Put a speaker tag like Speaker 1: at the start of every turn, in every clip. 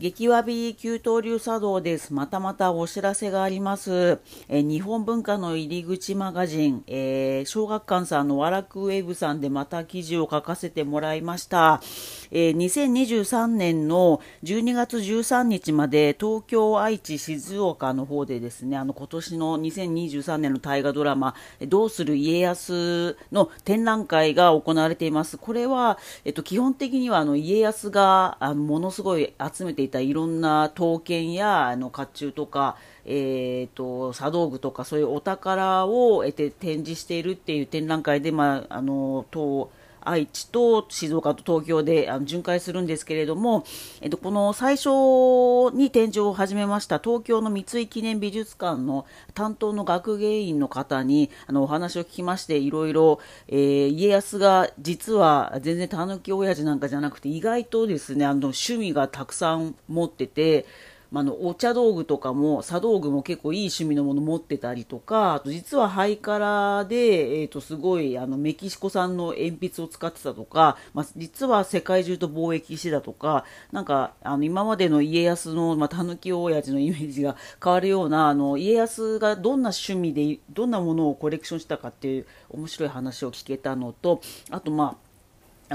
Speaker 1: 激わび給湯流茶道です。またまたお知らせがあります。え日本文化の入り口マガジン、えー、小学館さんのワラクウェブさんでまた記事を書かせてもらいました。えー、2023年の12月13日まで東京、愛知、静岡の方でですね、あの今年の2023年の大河ドラマ、どうする家康の展覧会が行われています。これは、えっと、基本的にはあの家康があのものすごい集めていたいろんな刀剣やあの甲冑とか、えーと、茶道具とかそういうお宝を、えて展示しているっていう展覧会で、まあ、あの東愛知と静岡と東京であの巡回するんですけれども、えっと、この最初に展示を始めました東京の三井記念美術館の担当の学芸員の方にあのお話を聞きましていろいろ、えー、家康が実は全然たぬき親父なんかじゃなくて意外とですねあの趣味がたくさん持っててまあ、のお茶道具とかも茶道具も結構いい趣味のもの持ってたりとかあと実はハイカラで、えー、とすごいあのメキシコ産の鉛筆を使ってたとか、まあ、実は世界中と貿易してたとかなんかあの今までの家康の、ま、たぬき親父のイメージが変わるようなあの家康がどんな趣味でどんなものをコレクションしたかっていう面白い話を聞けたのとあとまあ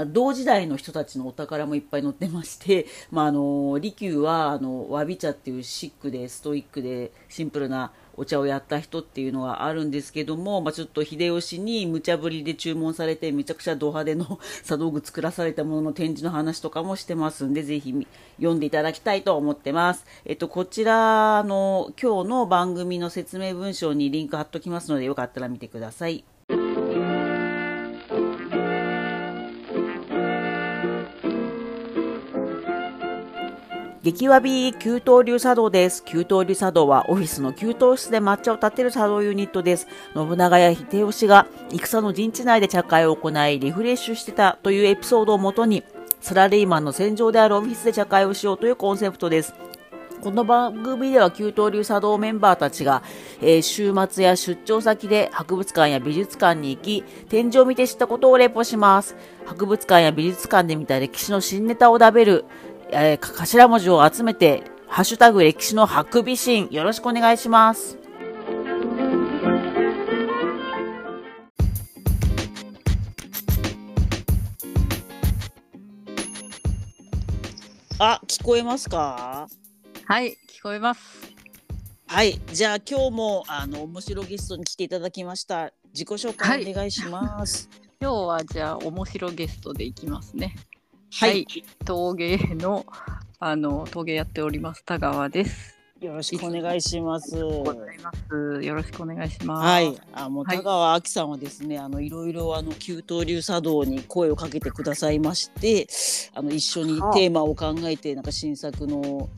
Speaker 1: 同時代の人たちのお宝もいっぱい載ってまして、まあ、あの利休はあのわび茶っていうシックでストイックでシンプルなお茶をやった人っていうのがあるんですけども、まあ、ちょっと秀吉に無茶ぶりで注文されてめちゃくちゃド派手の茶道具作らされたものの展示の話とかもしてますんでぜひ読んでいただきたいと思ってます。えっと、こちらの今日の番組の説明文章にリンク貼っときますのでよかったら見てください。激わび給湯流茶道です。給湯流茶道はオフィスの給湯室で抹茶を立てる茶道ユニットです。信長や秀吉が戦の陣地内で茶会を行いリフレッシュしてたというエピソードをもとにサラリーマンの戦場であるオフィスで茶会をしようというコンセプトです。この番組では給湯流茶道メンバーたちが、えー、週末や出張先で博物館や美術館に行き、展示を見て知ったことをレポします。博物館や美術館で見た歴史の新ネタを食べる、えー、頭文字を集めて、ハッシュタグ歴史のハクビシン、よろしくお願いします。あ、聞こえますか？
Speaker 2: はい、聞こえます。
Speaker 1: はい、じゃあ今日もあの面白ゲストに来ていただきました。自己紹介お願いします。
Speaker 2: はい、今日はじゃあ面白ゲストでいきますね。はい、陶芸のあの陶芸やっております田川です。
Speaker 1: よろしくお願いします。よ
Speaker 2: ろしくお願いします。
Speaker 1: はい、あもう田川亜紀さんはですね、はい、あのいろいろあの給湯流茶道に声をかけてくださいまして、あの一緒にテーマを考えてなんか新作の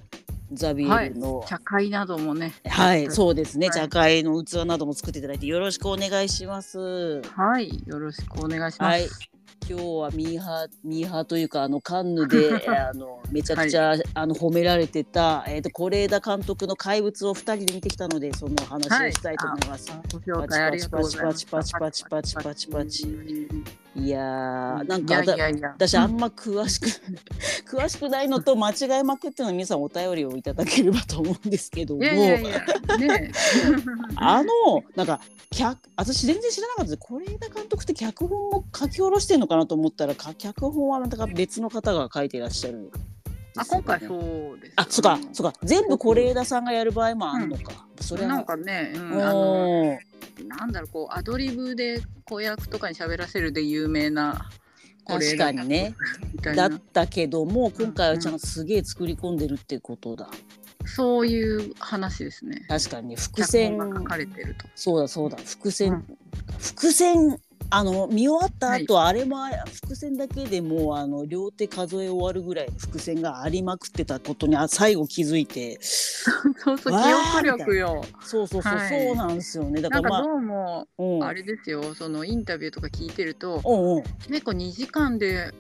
Speaker 1: ザビエルの、
Speaker 2: はい、茶会などもね。
Speaker 1: はい、そうですね、はい、茶会の器なども作っていただいてよろしくお願いします。
Speaker 2: はい、よろしくお願いします。はい
Speaker 1: 今日はミーハーミーハーというかあのカンヌで あのめちゃくちゃ、はい、あの褒められてたえっ、ー、と是枝監督の怪物を二人で見てきたのでその話をしたいと思います。はい、パチパチパチパチパチパチパチパチパチ。いやーなんか私あんま詳しく詳しくないのと間違いまくっての皆さんお便りをいただければと思うんですけども。あのなんか脚私全然知らなかったです。是枝監督って脚本を書き下ろしてるのかなと思ったら脚本はまた別の方が書いていらっしゃる。
Speaker 2: あ今回そうです、
Speaker 1: あそうかそうか。全部是枝さんがやる場合もあるのか、
Speaker 2: うん、それなんかね、うん、あのなんだろうこうアドリブで子役とかに喋らせるで有名な
Speaker 1: 確かにね。だったけども今回はちゃんとすげえ作り込んでるってことだ、
Speaker 2: うん、そういう話ですね。
Speaker 1: 確かに伏線。
Speaker 2: が書かれてると。
Speaker 1: そうだそうだ。伏線、うん、伏線あの見終わった後、はい、あれも伏線だけでもあの両手数え終わるぐらいの伏線がありまくってたことにあ最後気づいて
Speaker 2: そうそう記憶力よ。
Speaker 1: そうそうそう、はい、そうなんですよね。
Speaker 2: だから、まあ、どうも、あれですよ。そのインタビューとか聞いてると、うんうん、結構2時間で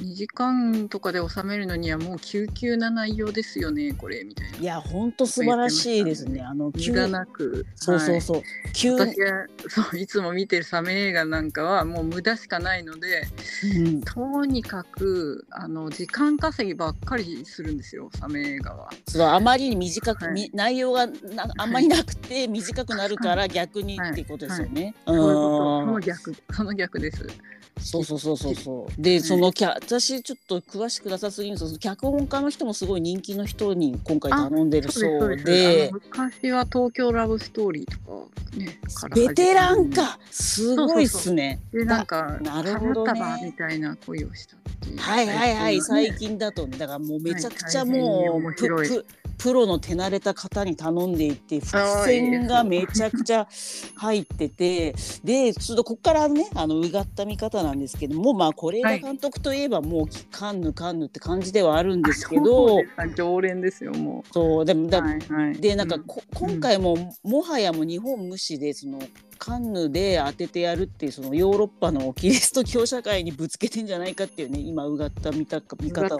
Speaker 2: 2時間とかで収めるのにはもう救急な内容ですよねこれみたいな。い
Speaker 1: や本当素晴らしいですね。あの
Speaker 2: 無駄なく
Speaker 1: そうそうそう、はい、急
Speaker 2: 私はそういつも見てるサメ映画なんかはもう無駄しかないので、うん、とにかくあの時間稼ぎばっかりするんですよサメ映画は。
Speaker 1: そうあまりに短く、はい、内容がなあんまりなくて短くなるから逆にっていうことですよね。
Speaker 2: はい、その逆その逆です。
Speaker 1: そうそうそうそうそう。で、そのキャ私ちょっと詳しくなさすぎるんですけど脚本家の人もすごい人気の人に今回頼んでるそうで。
Speaker 2: 昔は東京ラブストーリーとかね
Speaker 1: ベテランか。すごいっすね。
Speaker 2: でなんかなるほどね。みたいな恋をした
Speaker 1: はいはいはい。最近だとね。だからもうめちゃくちゃもう、ププロの手慣れた方に頼んでいて伏線がめちゃくちゃ入っててでちょっとここからねあのうがった見方なんですけどもまあ是枝監督といえばもうカンヌカンヌって感じではあるんですけど
Speaker 2: 常連ですよも
Speaker 1: う。そうでもだ、はいはい、でなんか、うん、今回ももはやもう日本無視でそのカンヌで当ててやるっていうそのヨーロッパのキリスト教社会にぶつけてんじゃないかっていうね今うがった見た見方を、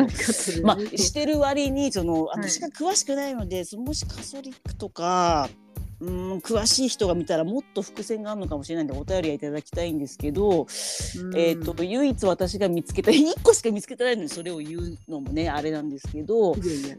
Speaker 1: まあ、してる割にその私が詳しくないので、はい、もしカソリックとかうん詳しい人が見たらもっと伏線があるのかもしれないんでお便りはいただきたいんですけど、えーと、唯一私が見つけた 1個しか見つけてないのにそれを言うのもねあれなんですけど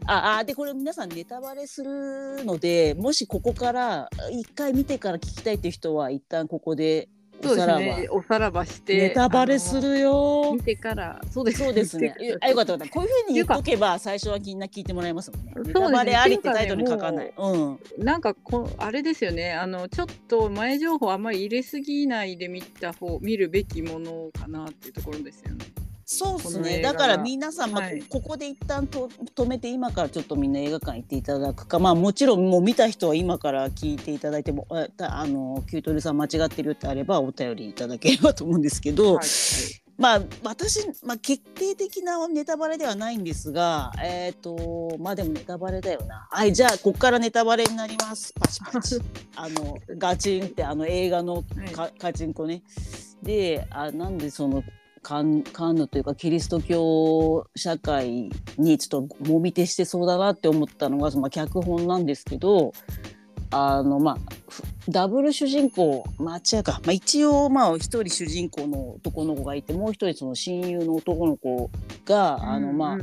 Speaker 1: ああでこれ皆さんネタバレするのでもしここから1回見てから聞きたいっていう人は一旦ここで
Speaker 2: おさらば、ね、おさらばして。
Speaker 1: ネタバレするよ。
Speaker 2: 見てから。そうです。
Speaker 1: そうですね。あよかったこういうふうに言っとけば最初はみんな聞いてもらえますもんね。ネタバレありってタイトルに書かない、ね、うん。
Speaker 2: なんかこあれですよね。あのちょっと前情報あんまり入れすぎないで見た方見るべきものかなっていうところですよね
Speaker 1: そうですね。だから皆さん、まあ、はい、ここで一旦と止めて今からちょっとみんな映画館行っていただくか。まあもちろんもう見た人は今から聞いていただいてもああのキュートルさん間違ってるってあればお便りいただければと思うんですけど、はい、まあ私、まあ、決定的なネタバレではないんですがえっ、ー、とまあでもネタバレだよな。はいじゃあここからネタバレになります。パチパチ。あのガチンってあの映画のか、はい、カチンコね。であなんでそのカンカンヌというかキリスト教社会にちょっともみ手してそうだなって思ったのがその脚本なんですけどあのまあダブル主人公まあ違うか、まあ、一応まあ一人主人公の男の子がいてもう一人その親友の男の子が、あのまあ、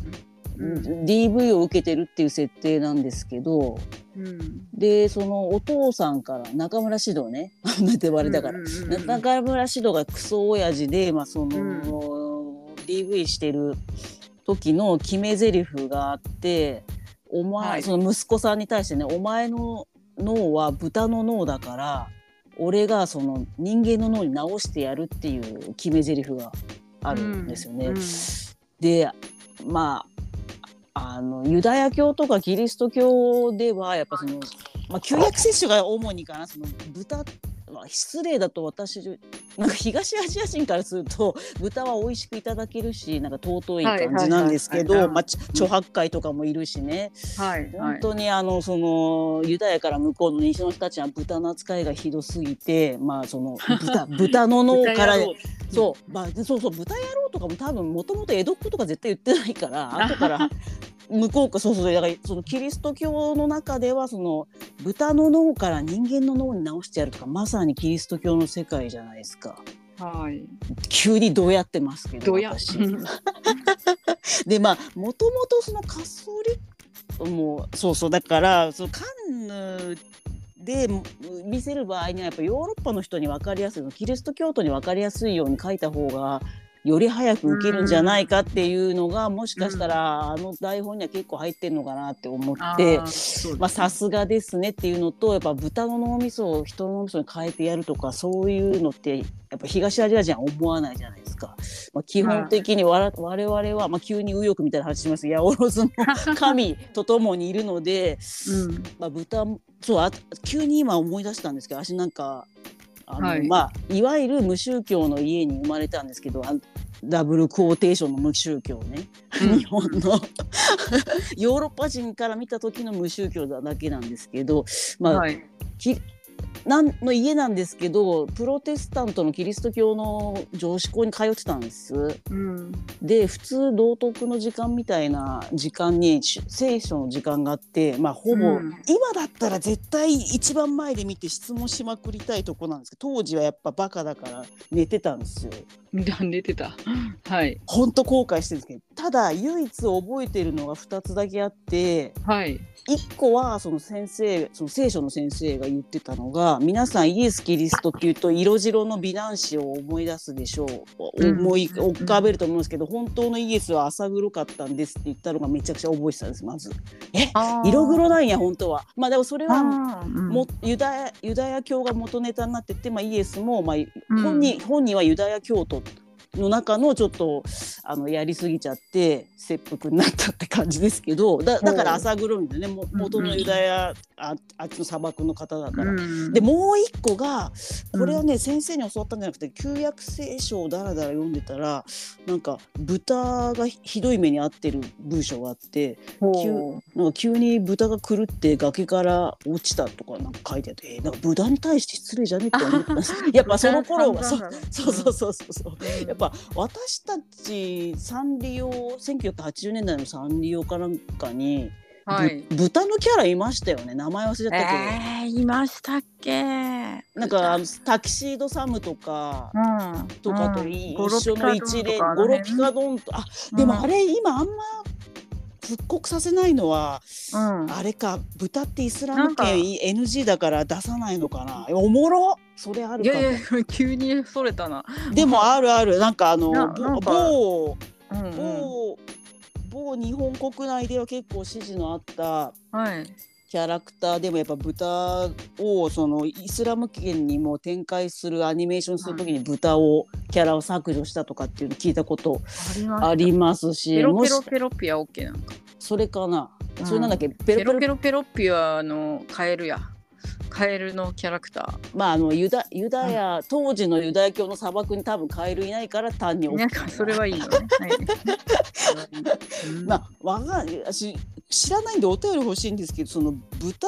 Speaker 1: DV を受けてるっていう設定なん。ですけど、うん、でそのお父さん。から中村獅童ねネタバレだから、中村獅童がクソ親父で、まあその、うん、DV してる時の決め台詞があってお前、はい、その息子さん。に対してねお前の脳は豚の脳だから俺がその人間の脳に直してやるっていう決め台詞があるん。ですよね。でまああのユダヤ教とかキリスト教ではやっぱその、まあ、旧約聖書が主にかなその豚まあ、失礼だと私なんか東アジア人からすると 豚は美味しくいただけるしなんか尊い感じなんですけど著白海とかもいるしね、はい、本当にあのそのユダヤから向こうの西の人たちは豚の扱いがひどすぎてまあその 豚豚の脳からそう、まあ、そうそう豚野郎とかも多分もともと江戸っ子とか絶対言ってないから 後から向こうかそうそうだからそのキリスト教の中ではその豚の脳から人間の脳に直してやるとかまさにキリスト教の世界じゃないですか。
Speaker 2: はい、
Speaker 1: 急にどうやってますけど私。でまあもともとそのカソリックもそうそうだからそのカンヌで見せる場合にはやっぱヨーロッパの人に分かりやすいキリスト教徒に分かりやすいように書いた方がより早く受けるんじゃないかっていうのが、もしかしたら、あの台本には結構入ってるのかなって思ってまあさすがですねっていうのとやっぱ豚の脳みそを人の脳みそに変えてやるとかそういうのってやっぱ東アジア人は思わないじゃないですか。まあ、基本的にわ我々は、まあ、急に右翼みたいな話します八百万の神と共にいるので、うん、まあ、豚そうあ急に今思い出したんですけど私なんかあの、はい、まあいわゆる無宗教の家に生まれたんですけどダブルクォーテーションの無宗教ね、うん、日本の。ヨーロッパ人から見た時の無宗教だけなんですけどまあ、はい、なんの家なんですけどプロテスタントのキリスト教の女子校に通ってたんです。
Speaker 2: うん
Speaker 1: で普通道徳の時間みたいな時間にし聖書の時間があってまあほぼ、
Speaker 2: うん
Speaker 1: 今だったら絶対一番前で見て質問しまくりたいとこなんですけど当時はやっぱバカだから寝てたんですよ。
Speaker 2: 寝てた。はい。
Speaker 1: ほんと後悔してるんですけどただ唯一覚えてるのが2つだけあって
Speaker 2: はい。
Speaker 1: 1個はその先生その聖書の先生が言ってたのが皆さんイエス・キリストっていうと色白の美男子を思い出すでしょう、
Speaker 2: うん
Speaker 1: 思い浮かべると思うんですけど本当のイエスは浅黒かったんですって言ったのがめちゃくちゃ覚えてたんですまず。え？色黒なんや本当は。まあでもそれはもユダヤユダヤ教が元ネタになってて、まあ、イエスも、まあ、本人本人はユダヤ教徒の中のちょっとあのやりすぎちゃって切腹になったって感じですけどだだから浅黒いんだよね。も元のユダヤああっちの砂漠の方だから。でもう一個がこれはね、先生に教わったんじゃなくて旧約聖書をだらだら読んでたらなんか豚がひどい目に遭ってる文章があって
Speaker 2: ほ
Speaker 1: なんか急に豚が狂って崖から落ちたとかなんか書いてあって、えーなんか豚に対して失礼じゃねって思った。んですやっぱその頃はそうそうそうそうそう。やっぱ私たちサンリオ1980年代のサンリオかなんかに、ぶ
Speaker 2: はい。
Speaker 1: 豚のキャラいましたよね。名前忘れちゃったけど。
Speaker 2: えー、いましたっけ？
Speaker 1: なんかタキシードサムとか
Speaker 2: うん。
Speaker 1: とかと
Speaker 2: うん。
Speaker 1: 一緒の一連
Speaker 2: かあの辺
Speaker 1: ゴロピカドンとあでもあれ今あんま復刻させないのは
Speaker 2: うん。
Speaker 1: あれか豚ってイスラム圏 NG だから出さないのかな。おもろそれある
Speaker 2: いやいや 急にそれたな。
Speaker 1: でも あるあるなんかあの某
Speaker 2: うんうん、
Speaker 1: 某某日本国内では結構支持のあった
Speaker 2: はい。
Speaker 1: キャラクターでもやっぱ豚をそのイスラム圏にも展開するアニメーションするときに豚をキャラを削除したとかっていうの聞いたこと
Speaker 2: ありま
Speaker 1: すし
Speaker 2: ペロペロペロピアオッケーなんか。
Speaker 1: それかな、
Speaker 2: うん
Speaker 1: それなんだっけ？ペ
Speaker 2: ペロ
Speaker 1: ロペロ
Speaker 2: ペロペロピアのカエルや。カエルのキャラクタ
Speaker 1: まああのユダユダヤ、当時のユダヤ教の砂漠に多分カエルいないから単に
Speaker 2: なんかそれはいいのね。はいうん
Speaker 1: まあわかんない私知らないんでお便り欲しいんですけどその豚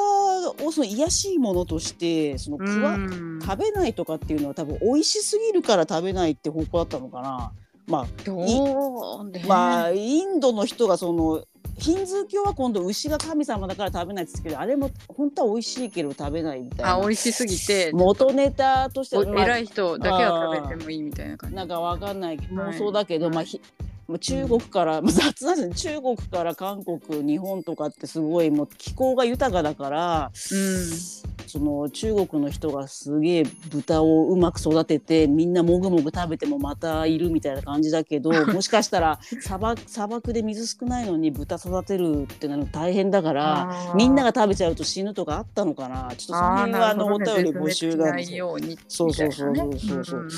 Speaker 1: をその癒やしいものとしてその食わ、
Speaker 2: うん
Speaker 1: 食べないとかっていうのは多分美味しすぎるから食べないって方向だったのかな。まあ。まあインドの人がそのヒンズー教は今度牛が神様だから食べないですけどあれも本当は美味しいけど食べないみたいな。
Speaker 2: あ美味しすぎて。
Speaker 1: 元ネタとして
Speaker 2: お
Speaker 1: は、まあ
Speaker 2: 偉い人だけは食べてもいいみたいな感じ。
Speaker 1: なんかわかんない
Speaker 2: はい。
Speaker 1: 妄想だけど、まあひまあ中国から、まあ雑なんですね。中国から韓国日本とかってすごいもう気候が豊かだから
Speaker 2: うん。
Speaker 1: その中国の人がすげえ豚をうまく育ててみんなもぐもぐ食べてもまたいるみたいな感じだけど もしかしたら砂漠砂漠で水少ないのに豚育てるってなるの大変だからみんなが食べちゃうと死ぬとかあったのかな。ちょっとその辺はあのお便り募集なんです
Speaker 2: よ
Speaker 1: そうそうそうそうそう。
Speaker 2: うんう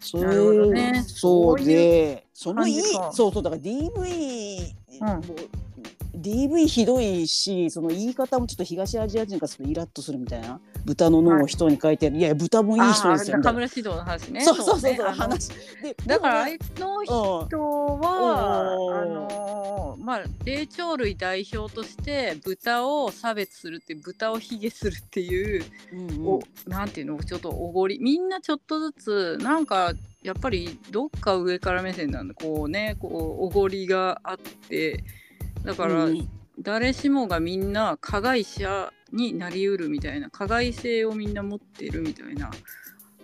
Speaker 1: そういう
Speaker 2: ね。
Speaker 1: そうでそのいいそうそうだから DV、
Speaker 2: うん。
Speaker 1: もう DV ひどいしその言い方もちょっと東アジア人からするとイラッとするみたいな。豚の脳を人に書いてある、い、や豚もいい人ですよ
Speaker 2: 中村指導の話ね。
Speaker 1: そうそうそうそう。話で
Speaker 2: だからあ
Speaker 1: で
Speaker 2: いつの
Speaker 1: も
Speaker 2: 人は、
Speaker 1: うん。
Speaker 2: あのーまあ霊長類代表として豚を差別するって豚を卑下するっていう、
Speaker 1: うんうん。
Speaker 2: おなんていうのちょっとおごりみんなちょっとずつなんかやっぱりどっか上から目線なんだ。こうねこうおごりがあってだから、
Speaker 1: うん。
Speaker 2: 誰しもがみんな加害者になりうるみたいな加害性をみんな持っているみたいな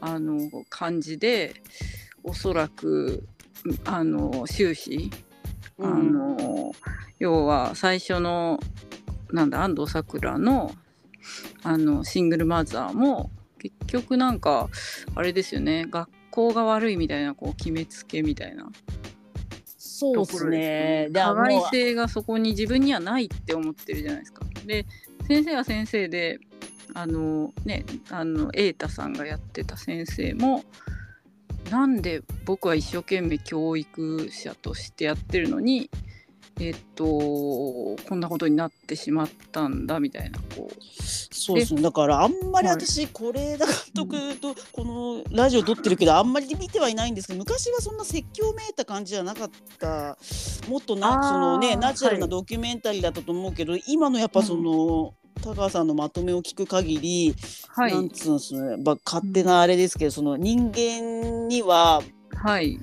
Speaker 2: あの感じでおそらくあの終始、あの要は最初のなんだ安藤サクラのあのシングルマザーも結局なんかあれですよね学校が悪いみたいなこう決めつけみたいな
Speaker 1: そうですね。で
Speaker 2: 加害性がそこに自分にはないって思ってるじゃないですか。で先生は先生であのねあの瑛太さんがやってた先生もなんで僕は一生懸命教育者としてやってるのにえっとこんなことになってしまったんだみたいなこう。
Speaker 1: そうですねだからあんまり私是枝監督とこのラジオ撮ってるけどあんまり見てはいないんですけど昔はそんな説教めいた感じじゃなかった。もっとなそのねナチュラルな
Speaker 2: はい
Speaker 1: ドキュメンタリーだったと思うけど、今のやっぱその、田川さんのまとめを聞く限り、
Speaker 2: はい。
Speaker 1: なんつうんですね、まあ、勝手なあれですけど、その人間には
Speaker 2: はい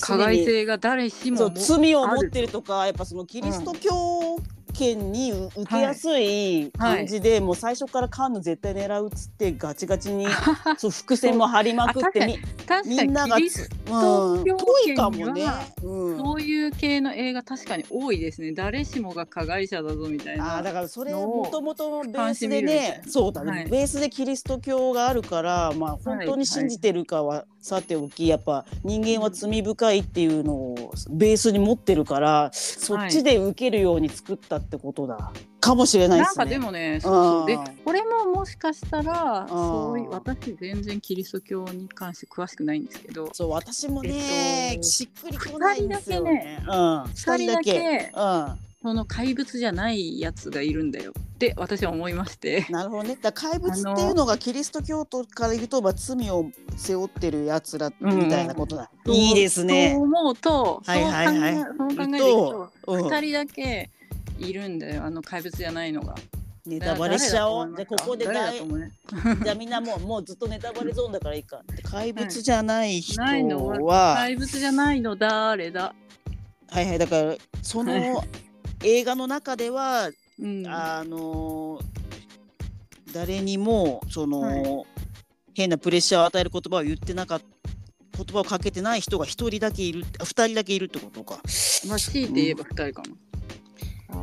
Speaker 2: 加害性が誰しも
Speaker 1: 罪を持ってるとかやっぱそのキリスト教圏にう受けやすい感じで、もう最初からカンヌ絶対狙うっつってガチガチにそう伏線も張りまくってみ
Speaker 2: 確
Speaker 1: みんながうん、ぽいかもね。うん。
Speaker 2: そういう系の映画確かに多いですね。誰しもが加害者だぞみたいな
Speaker 1: あーだからそれもともとベースでね
Speaker 2: な。
Speaker 1: そうだね、
Speaker 2: はい。
Speaker 1: ベースでキリスト教があるからまあ本当に信じてるかはさておきやっぱ人間は罪深いっていうのをベースに持ってるからそっちで受けるように作ったってことだ。かもしれないですね。
Speaker 2: なんかでもねそうそう。で
Speaker 1: うん
Speaker 2: これももしかしたら
Speaker 1: ん。
Speaker 2: そういう私全然キリスト教に関して詳しくないんですけど。
Speaker 1: そう私もね、
Speaker 2: えっと
Speaker 1: しっくりこないんですよね。うん、
Speaker 2: 二人だけ。
Speaker 1: うん、
Speaker 2: その怪物じゃないやつがいるんだよ。って私は思いまして。
Speaker 1: なるほどね。だ怪物っていうのがキリスト教徒から言うと、まあ、罪を背負ってるやつらみたいなことだ。
Speaker 2: そう
Speaker 1: いいです
Speaker 2: そう
Speaker 1: ね。
Speaker 2: 思うと
Speaker 1: はいはいはい。
Speaker 2: そう考えそう考えていくと
Speaker 1: うん。
Speaker 2: 2人だけいるんだよあの怪物じゃないのが。
Speaker 1: ネタバレしちゃおう。じゃあここで
Speaker 2: 誰だ
Speaker 1: 大
Speaker 2: と思う？ね
Speaker 1: じゃあみんなもうもうずっとネタバレゾーンだからいいか。で怪物じゃない人
Speaker 2: ないのは
Speaker 1: は、
Speaker 2: 怪物じゃないの誰だ、
Speaker 1: はいはいだからその映画の中では、
Speaker 2: うん、
Speaker 1: あの誰にもその、
Speaker 2: はい
Speaker 1: 変なプレッシャーを与える言葉を言ってなかった言葉をかけてない人が一人だけいるあ二人だけいるってことか
Speaker 2: まあ強いて言えば2人かな。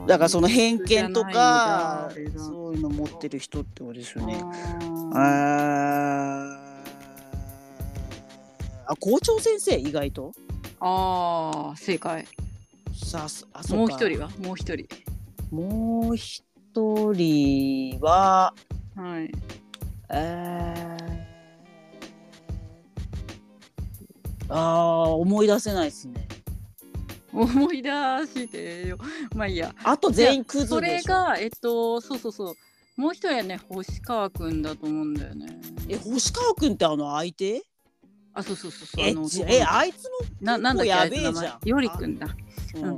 Speaker 1: だからその偏見とかそういうの持ってる人ってことですよね。
Speaker 2: あ
Speaker 1: あ校長先生意外と？
Speaker 2: あー正解。
Speaker 1: さあそあそうか。
Speaker 2: もう一人は？もう一人。
Speaker 1: もう一人は
Speaker 2: はい。
Speaker 1: えー、あー思い出せないですね
Speaker 2: 思い出してよ。まあいいや。
Speaker 1: あと全員クズ
Speaker 2: それがえっとそうそうそう。もう一人はね星川くんだと思うんだよね。
Speaker 1: え星川くんってあの相手？
Speaker 2: あそうそうそうそう。
Speaker 1: え
Speaker 2: あ
Speaker 1: えあいつ
Speaker 2: ななんだっ
Speaker 1: やべえじゃん。
Speaker 2: 前よりくんだ。
Speaker 1: も、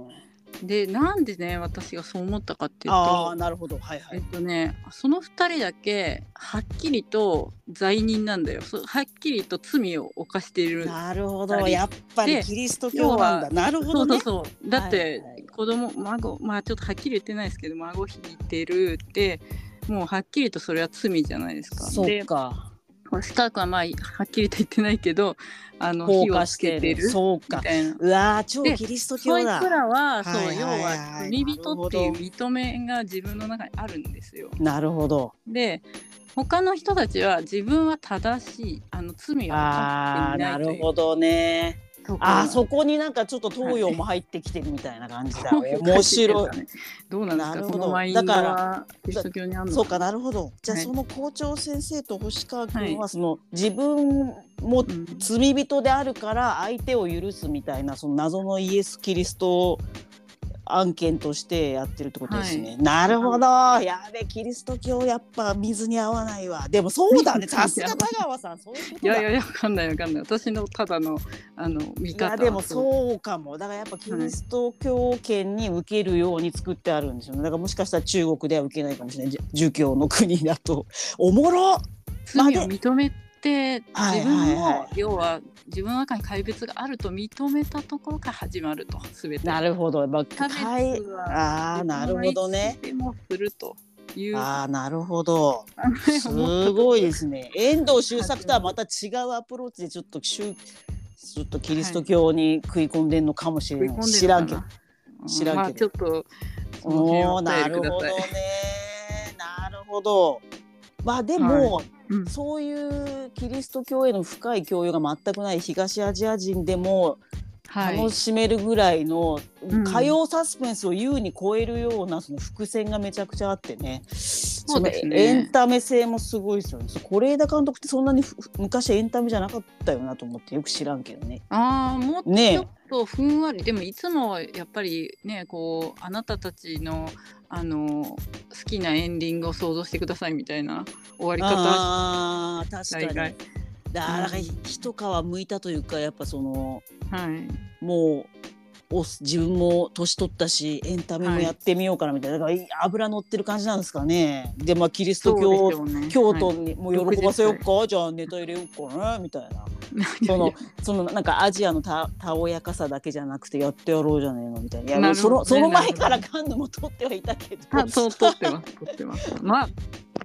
Speaker 1: うん
Speaker 2: でなんでね私がそう思ったかっていうと
Speaker 1: ああなるほど。はいはい。
Speaker 2: えっとねその2人だけはっきりと罪人なんだよ。そはっきりと罪を犯している
Speaker 1: なるほど。やっぱり
Speaker 2: で
Speaker 1: キリスト教なんだ。なるほ
Speaker 2: そ
Speaker 1: どね。
Speaker 2: うそうそう。だって、
Speaker 1: はいはい。
Speaker 2: 子供孫まあちょっとはっきり言ってないですけど孫引いてるってもうはっきりとそれは罪じゃないですか。
Speaker 1: そ
Speaker 2: で
Speaker 1: うか
Speaker 2: 星川君はまあはっきりと言ってないけどあの
Speaker 1: 放
Speaker 2: 火をつ
Speaker 1: 火して
Speaker 2: けてる
Speaker 1: そうか。うわー超
Speaker 2: で
Speaker 1: キリスト
Speaker 2: そ
Speaker 1: 教だ。
Speaker 2: いつらは、そう
Speaker 1: はいはい
Speaker 2: 要
Speaker 1: はい
Speaker 2: は罪人っていう認めが自分の中にあるんですよ。
Speaker 1: なるほど。
Speaker 2: で他の人たちは自分は正しいあの罪を
Speaker 1: あー
Speaker 2: 犯していなという。
Speaker 1: ないるほどねあーそこになんかちょっと東洋も入ってきてるみたいな感じだ。面白い。
Speaker 2: どうなんですか？
Speaker 1: だからそうかなるほど。じゃあ
Speaker 2: はい。
Speaker 1: その校長先生と星川君
Speaker 2: は
Speaker 1: はい。その自分も
Speaker 2: うん。
Speaker 1: 罪人であるから相手を許すみたいなその謎のイエス・キリスト案件としてやってるってことですね。
Speaker 2: は
Speaker 1: なるほど。やべキリスト教やっぱ水に合わないわ。でもそうだね。さすが田川さんそういうことだ。
Speaker 2: いやいやわかんないわかんない。私のただのあの見
Speaker 1: い
Speaker 2: 方
Speaker 1: やでも
Speaker 2: う
Speaker 1: そうかも。だからやっぱキリスト教圏に受けるように作ってあるんですよね。だからもしかしたら中国では受けないかもしれない。じ儒教の国だと。おもろ
Speaker 2: 罪を認めて
Speaker 1: はい
Speaker 2: 自分も要は自分の中に怪物があると認めたところから始まるとすべて。
Speaker 1: なるほど、まあ、
Speaker 2: 差別
Speaker 1: はあーなるほどね。
Speaker 2: でもするという。
Speaker 1: ああなるほど。すごいですね。遠藤周作とはまた違うアプローチでちょっと宗ちょっとキリスト教に食い込んでんのかもしれない、
Speaker 2: 食い
Speaker 1: 知らんけど。知らんけど。
Speaker 2: まあちょっと
Speaker 1: おなるほどね。なるほどまあでも、
Speaker 2: うん。
Speaker 1: そういうキリスト教への深い教養が全くない東アジア人でも
Speaker 2: はい。
Speaker 1: 楽しめるぐらいの、
Speaker 2: うん。
Speaker 1: 火曜サスペンスを優に超えるようなその伏線がめちゃくちゃあってね。
Speaker 2: そうですね。
Speaker 1: のエンタメ性もすごいですよね。是枝監督ってそんなにふ昔エンタメじゃなかったよなと思ってよく知らんけどね。
Speaker 2: ああもっとふんわり、でもいつもやっぱりねこうあなたたちのあの好きなエンディングを想像してくださいみたいな終わり方。
Speaker 1: あー確かに。だから一皮むいたというかやっぱその
Speaker 2: はい。
Speaker 1: もうお自分も年取ったしエンタメもやってみようかなみたいな、だから油乗ってる感じなんですかね。でまあキリスト教
Speaker 2: ね。
Speaker 1: 京都にもう喜ばせようか、
Speaker 2: は
Speaker 1: じゃあネタ入れようかなみたいな。
Speaker 2: は い
Speaker 1: そのそのなんかアジアのたたおやかさだけじゃなくてやってやろうじゃねえの？みたいな。
Speaker 2: ね
Speaker 1: そのその前からカンヌも撮ってはいたけど。
Speaker 2: ってます撮ってます。まあ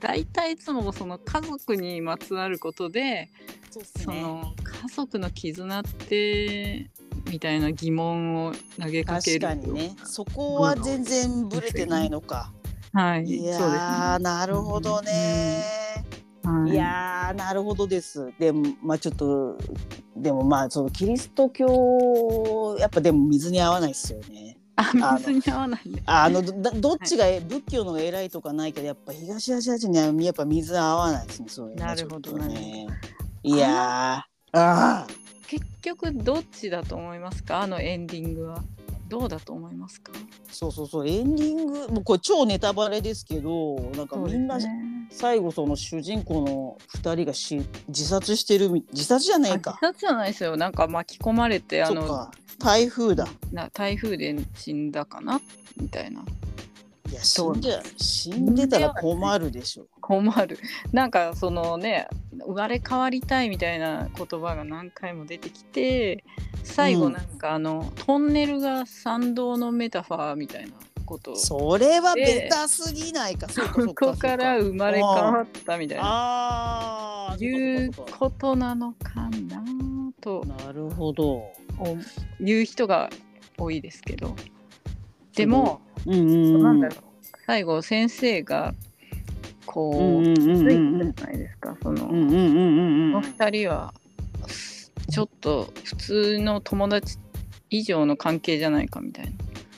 Speaker 2: 大体いつもその家族にまつわることで
Speaker 1: そね。
Speaker 2: その家族の絆ってみたいな疑問を投げかける
Speaker 1: 確かにね。そこは全然ブレてないのか、
Speaker 2: はい。
Speaker 1: いや
Speaker 2: そうです
Speaker 1: ー、なるほどね、
Speaker 2: ねはい。
Speaker 1: いやーなるほどです。でもまあちょっとでもまあそのキリスト教やっぱでも水に合わないですよね。
Speaker 2: あ
Speaker 1: の
Speaker 2: 水に合わない。ね
Speaker 1: あのどどっちが仏教の方が偉いとかないけどやっぱ東アジア人にはやっぱ水合わないですねそういうね
Speaker 2: なるほど
Speaker 1: ね。いやー。ああ
Speaker 2: 結局どっちだと思いますか？あのエンディングは。どうだと思いますか？
Speaker 1: そうそうそう。エンディングもうこれ超ネタバレですけどなんかみんな、
Speaker 2: ね。
Speaker 1: 最後その主人公の2人がし自殺してるみ自殺じゃない
Speaker 2: あ
Speaker 1: か
Speaker 2: 自殺じゃないですよ。なんか巻き込まれてあの
Speaker 1: 台風だ。
Speaker 2: な台風で死んだかな？みたいない
Speaker 1: や死
Speaker 2: ん
Speaker 1: で死んでたら困るでしょ。
Speaker 2: 困る。なんかそのね生まれ変わりたいみたいな言葉が何回も出てきて最後
Speaker 1: うん
Speaker 2: なん。かあの、トンネルが参道のメタファーみたいなこと。を
Speaker 1: それはベタすぎないか。そ
Speaker 2: ここから生まれ変わったみたいな。
Speaker 1: あー
Speaker 2: いうことなのかなと。
Speaker 1: なるほど。
Speaker 2: 言う人が多いですけどでも、
Speaker 1: うんうん
Speaker 2: なん。だろう最後先生がこう、
Speaker 1: うんうんうん
Speaker 2: つい
Speaker 1: うん。
Speaker 2: たじゃないですかその、
Speaker 1: うんうんうんうん
Speaker 2: この
Speaker 1: うん。
Speaker 2: 二人はちょっと普通の友達以上の関係じゃないかみたいな。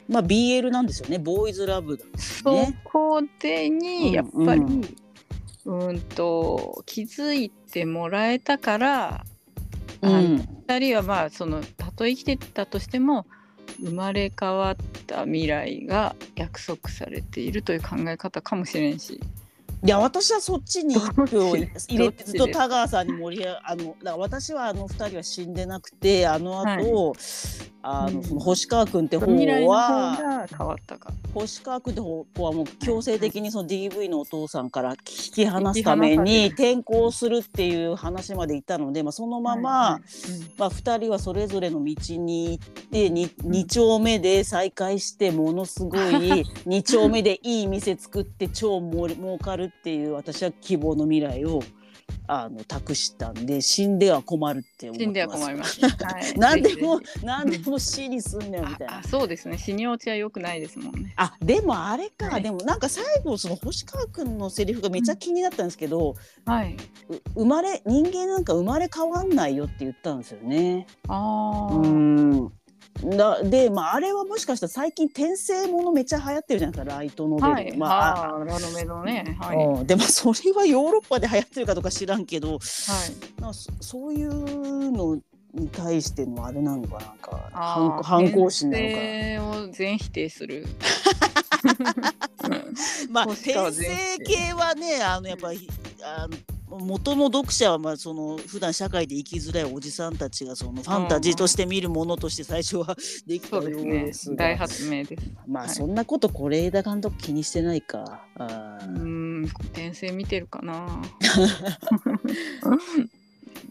Speaker 1: まあ BL なんですよね。ボーイズラブだ
Speaker 2: そ
Speaker 1: ね。
Speaker 2: こでにやっ
Speaker 1: うん。
Speaker 2: ぱり、
Speaker 1: う
Speaker 2: うんん、と気づいてもらえたから、
Speaker 1: うん。
Speaker 2: 二人はまあそのたとえ生きてたとしても生まれ変わった未来が約束されているという考え方かもしれんし。
Speaker 1: いや私はそっちに一票
Speaker 2: どっ
Speaker 1: 入
Speaker 2: ち
Speaker 1: れてずっと田川さんに盛り上があのだから私はあの二人は死んでなくてあの後、あの
Speaker 2: うん
Speaker 1: その星川君って
Speaker 2: 方
Speaker 1: は
Speaker 2: が変わったか。
Speaker 1: 星川君って方はもう強制的にその DV のお父さんから引き離すために転校するっていう話まで行ったので、まあ、そのまま、
Speaker 2: はい
Speaker 1: まあ、2人はそれぞれの道に行ってに2丁目で再会してものすごい 2丁目でいい店作って超もり儲かるっていう私は希望の未来をあの託したんで死んでは困るって思
Speaker 2: 死んでは。困ります。はい
Speaker 1: 何でも 何でも死にすんねんみたいな。
Speaker 2: そうですね死に落ちは良くないですもんね。
Speaker 1: あでもあれか、
Speaker 2: はい
Speaker 1: でもなんか最後その星川君のセリフがめっちゃ気になったんですけど、
Speaker 2: はい。
Speaker 1: う生まれ人間なんか生まれ変わんないよって言ったんですよね。
Speaker 2: ああ、
Speaker 1: うんだでまああれはもしかしたら最近転生ものめっちゃ流行ってるじゃないですかライトノベル、
Speaker 2: はい。
Speaker 1: まあ
Speaker 2: あのね。はい。はい。
Speaker 1: うんでもそれはヨーロッパで流行ってるかどうか知らんけどなんかそそういうのに対してのあれなのかなんか反反抗心なのか
Speaker 2: を全否定する。
Speaker 1: まあ転
Speaker 2: 全
Speaker 1: 生系はねあのやっぱりあの元の読者はまあその普段社会で生きづらいおじさんたちがそのファンタジーとして見るものとして最初はできたよう
Speaker 2: ですね大発明です。
Speaker 1: まあ
Speaker 2: はい
Speaker 1: そんなこと是枝監督気にしてないか。あ
Speaker 2: う
Speaker 1: ー
Speaker 2: ん転生見てるかな。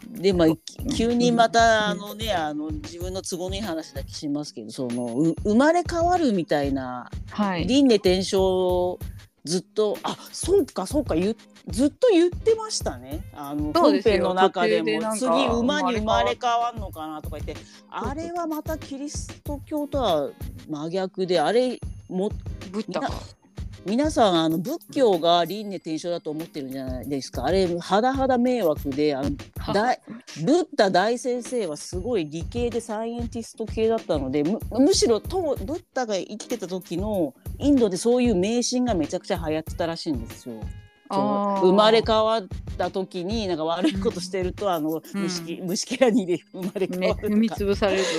Speaker 1: でまあき急にまたあのねあの自分の都合のいい話だけしますけどそのう生まれ変わるみたいな
Speaker 2: はい。
Speaker 1: 輪廻転生ずっとあそうかそうか言っずっと言ってましたね。あの本編の中でも。次馬に生まれ変わるのかなとか言って。あれはまたキリスト教とは真逆であれも
Speaker 2: ブッ。
Speaker 1: 皆さんあの仏教が輪廻転生だと思ってるんじゃないですか？あれはだはだ迷惑であの大ブッダ大先生はすごい理系でサイエンティスト系だったのでむむしろとブッダが生きてた時のインドでそういう迷信がめちゃくちゃ流行ってたらしいんですよ。生まれ変わった時になんか悪いことしてると、あの
Speaker 2: うん。
Speaker 1: 虫き虫けらにで生まれ変
Speaker 2: ね
Speaker 1: わるとか、
Speaker 2: 踏み潰されるぞ。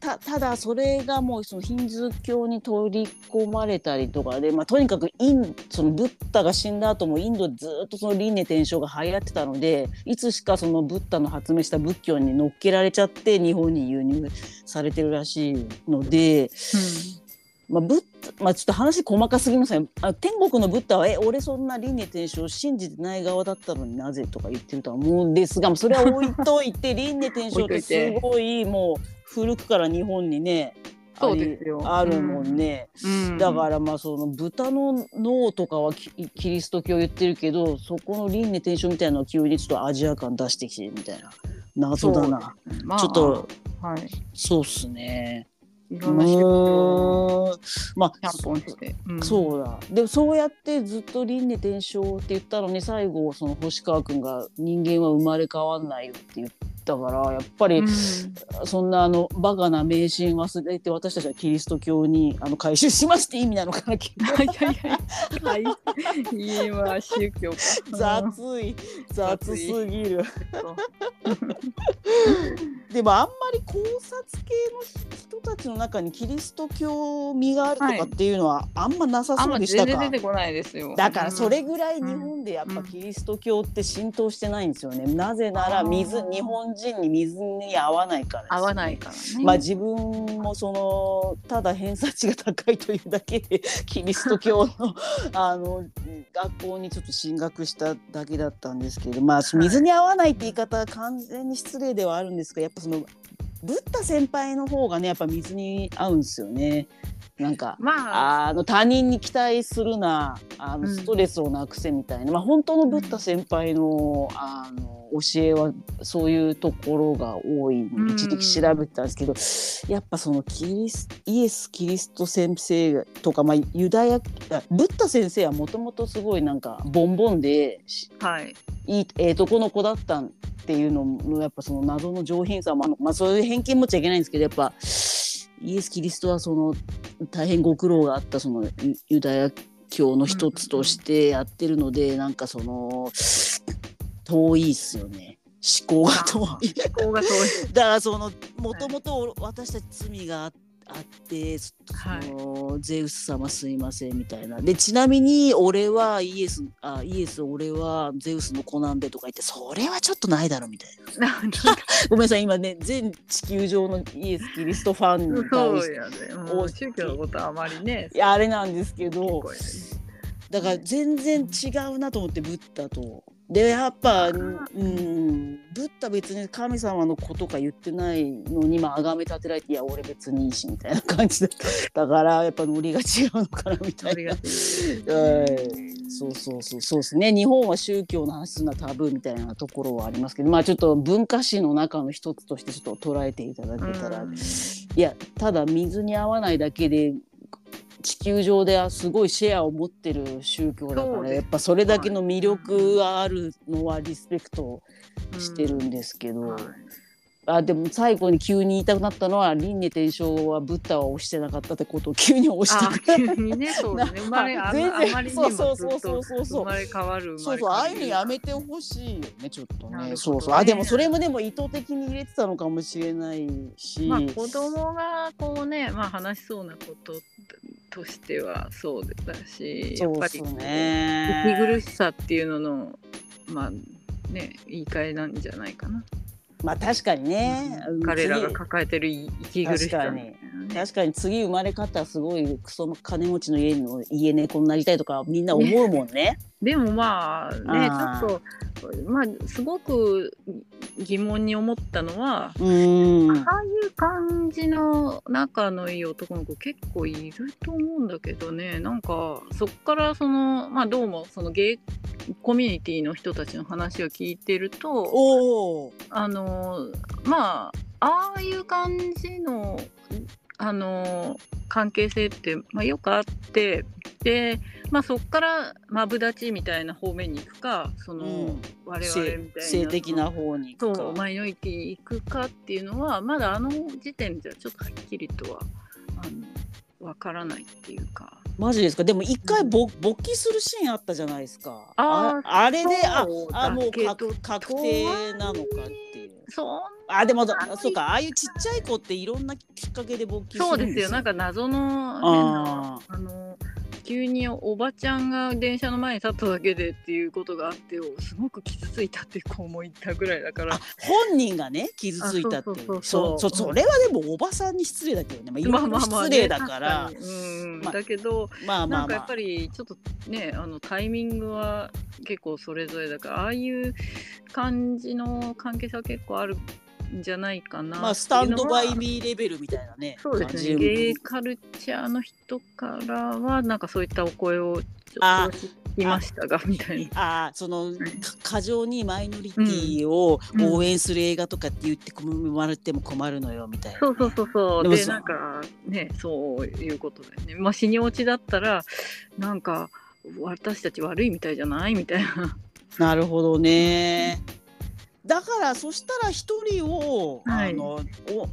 Speaker 1: たただそれがもうそのヒンズー教に取り込まれたりとかで、まあ、とにかくインそのブッダが死んだ後もインドでずっとその輪廻転生が流行ってたのでいつしかそのブッダの発明した仏教に乗っけられちゃって日本に輸入されてるらしいので、まあ、ブッダまあ、ちょっと話細かすぎますねあ天国のブッダは「え俺そんな輪廻転生を信じてない側だったのになぜ?」とか言ってるとは思うんですがそれは置いといて 輪廻転生ってすごいもう古くから日本にね
Speaker 2: そうですよ。
Speaker 1: あるもんね、
Speaker 2: うん。
Speaker 1: だからまあその豚の脳とかはキキリスト教言ってるけどそこの輪廻転生みたいなのを急にちょっとアジア感出してきてるみたいな謎だな。
Speaker 2: まあ。
Speaker 1: ちょっと
Speaker 2: はい。
Speaker 1: そうっすね
Speaker 2: ろんな宗教を
Speaker 1: まあ
Speaker 2: キャンポンして。うん。
Speaker 1: そうだ。でもそうやってずっと輪廻転生って言ったのに最後その星川君が「人間は生まれ変わんないよ」って言ったからやっぱり、
Speaker 2: うん
Speaker 1: そんなあのバカな迷信忘れて私たちはキリスト教にあの改宗しますって意味なのかな
Speaker 2: いはいはい。はい。いいわ宗教か。
Speaker 1: 雑い雑すぎる
Speaker 2: うん
Speaker 1: でもあんまり考察系の人たちの中にキリスト教味があるとかっていうのはあんまなさそうでしたか、
Speaker 2: 然出てこないですよ。
Speaker 1: だからそれ
Speaker 2: うん
Speaker 1: ぐらい日本でやっぱキリスト教って浸透してないんですよね。なぜなら水日本人に水に合わないからです、
Speaker 2: 合わないからね。
Speaker 1: まあ自分もそのただ偏差値が高いというだけでキリスト教の あの学校にちょっと進学しただけだったんですけどまあ水に合わないって言い方は完全に失礼ではあるんですがやっぱそのブッダ先輩の方がねやっぱ水に合うんですよね。なんか
Speaker 2: まあ。
Speaker 1: あの他人に期待するなあの
Speaker 2: うん。
Speaker 1: ストレスをなくせみたいな、まあ本当のブッダ先輩のあの教えはそういうところが多い
Speaker 2: ん。
Speaker 1: 一時期調べてたんですけど、やっぱそのキリスイエス・キリスト先生とか、まあ、ユダヤあブッダ先生はもともとすごいなんかボンボンでし
Speaker 2: はい。
Speaker 1: いいええとこの子だったっていうののやっぱその謎の上品さもあの、まあ、そういう偏見持っちゃいけないんですけどやっぱイエス・キリストはその大変ご苦労があったそのユユダヤ教の一つとしてやってるので、なんかその遠いっすよね思考が遠い。
Speaker 2: 思考が遠い。
Speaker 1: だからそのもともと私たち罪がああって、そ
Speaker 2: はい
Speaker 1: のゼウス様すいませんみたいなでちなみに俺はイエスあイエス俺はゼウスの子なんでとか言ってそれはちょっとないだろみたいな ごめんなさい今ね全地球上のイエス・キリストファンに対して
Speaker 2: そうやね。もう宗教のことはあまりね。
Speaker 1: いやあれなんですけど
Speaker 2: ね
Speaker 1: だから全然違うなと思ってブッダと。でやっぱ、うん、ブッダ別に神様の子とか言ってないのにまあ崇め立てられていや俺別にいいしみたいな感じだだからやっぱノリが違うのかなみたいな。はい。そうそうそうそうですね。日本は宗教の話するのはタブーみたいなところはありますけどまあちょっと文化史の中の一つとしてちょっと捉えていただけたら、
Speaker 2: うん。
Speaker 1: いやただ水に合わないだけで地球上ではすごいシェアを持ってる宗教だから
Speaker 2: そうです
Speaker 1: やっぱそれだけの魅力があるのはリスペクトしてるんですけど、
Speaker 2: はい
Speaker 1: あでも最後に急に言いたくなったのは輪廻転生はブッダは押してなかったってことを急に押して
Speaker 2: あ急にね、そうね。生まれ、あまりにもずっ
Speaker 1: そうそうそう
Speaker 2: と生まれ変わる。
Speaker 1: そうそう、ああいうのやめてほしいよね、ちょっとね。
Speaker 2: ね
Speaker 1: そうそう。あ、でもそれもでも意図的に入れてたのかもしれないし。
Speaker 2: まあ子供がこうね、まあ話しそうなこととしてはそうだし、やっぱり
Speaker 1: ね。
Speaker 2: 息苦しさっていうののまあね言い換えなんじゃないかな。
Speaker 1: まあ確かにね。うん
Speaker 2: 彼らが
Speaker 1: 次
Speaker 2: 抱えてる息苦しさね。
Speaker 1: 確かに次生まれ変わったらすごいクソの金持ちの家の家猫になりたいとかみんな思うもんね。
Speaker 2: でもまあねちょっとまあすごく疑問に思ったのは。
Speaker 1: うーん。
Speaker 2: ああいう感じの仲のいい男の子結構いると思うんだけどねなんかそっからそのまあどうもそのゲイコミュニティの人たちの話を聞いてると。あのまあああいう感じのあの関係性って、まあ、よくあってで、まあ、そっからマブダチみたいな方面に行くかその、
Speaker 1: うん。
Speaker 2: 我々みたいな
Speaker 1: 性的な方に行くか。
Speaker 2: そうマイノリティに行くかっていうのはまだあの時点じゃちょっとはっきりとはあのわからないっていうか。
Speaker 1: マジですか？でも一回ぼ勃起するシーンあったじゃないですか。
Speaker 2: あー
Speaker 1: あれでああもう確確定なのかっていう。
Speaker 2: そ
Speaker 1: あでもそうか。ああいうちっちゃい子っていろんなきっかけで勃起す
Speaker 2: そうで
Speaker 1: るんですすよ。
Speaker 2: よなんか謎の
Speaker 1: あ
Speaker 2: あの急におばちゃんが電車の前に立っただけでっていうことがあってすごく傷ついたって子もいたぐらいだから。
Speaker 1: あ本人がね傷ついたって
Speaker 2: あそうそうそう
Speaker 1: そ
Speaker 2: そうう
Speaker 1: そそれはでもおばさんに失礼だけどね、まあ、いろいろ失礼だから、
Speaker 2: ねうん。
Speaker 1: まあ
Speaker 2: だけど
Speaker 1: まあまあまあ。
Speaker 2: なんかやっぱりちょっとねあのタイミングは結構それぞれだからああいう感じの関係性は結構あるんじゃないかな。
Speaker 1: まあスタンドバイ
Speaker 2: ー
Speaker 1: ミーレベルみたいなね
Speaker 2: そうですね。ゲイカルチャーの人からはなんかそういったお声をちょ
Speaker 1: あ
Speaker 2: っと聞きましたがみたいな。
Speaker 1: あーその、過剰にマイノリティを
Speaker 2: うん
Speaker 1: 応援する映画とかって言って困られても困るのよみたいな、
Speaker 2: そうそうそうそう。
Speaker 1: で
Speaker 2: なんかねそういうことだよね。まあ死に落ちだったらなんか私たち悪いみたいじゃない？みたいな。
Speaker 1: なるほどね。だからそしたら一人を、
Speaker 2: はい。
Speaker 1: あの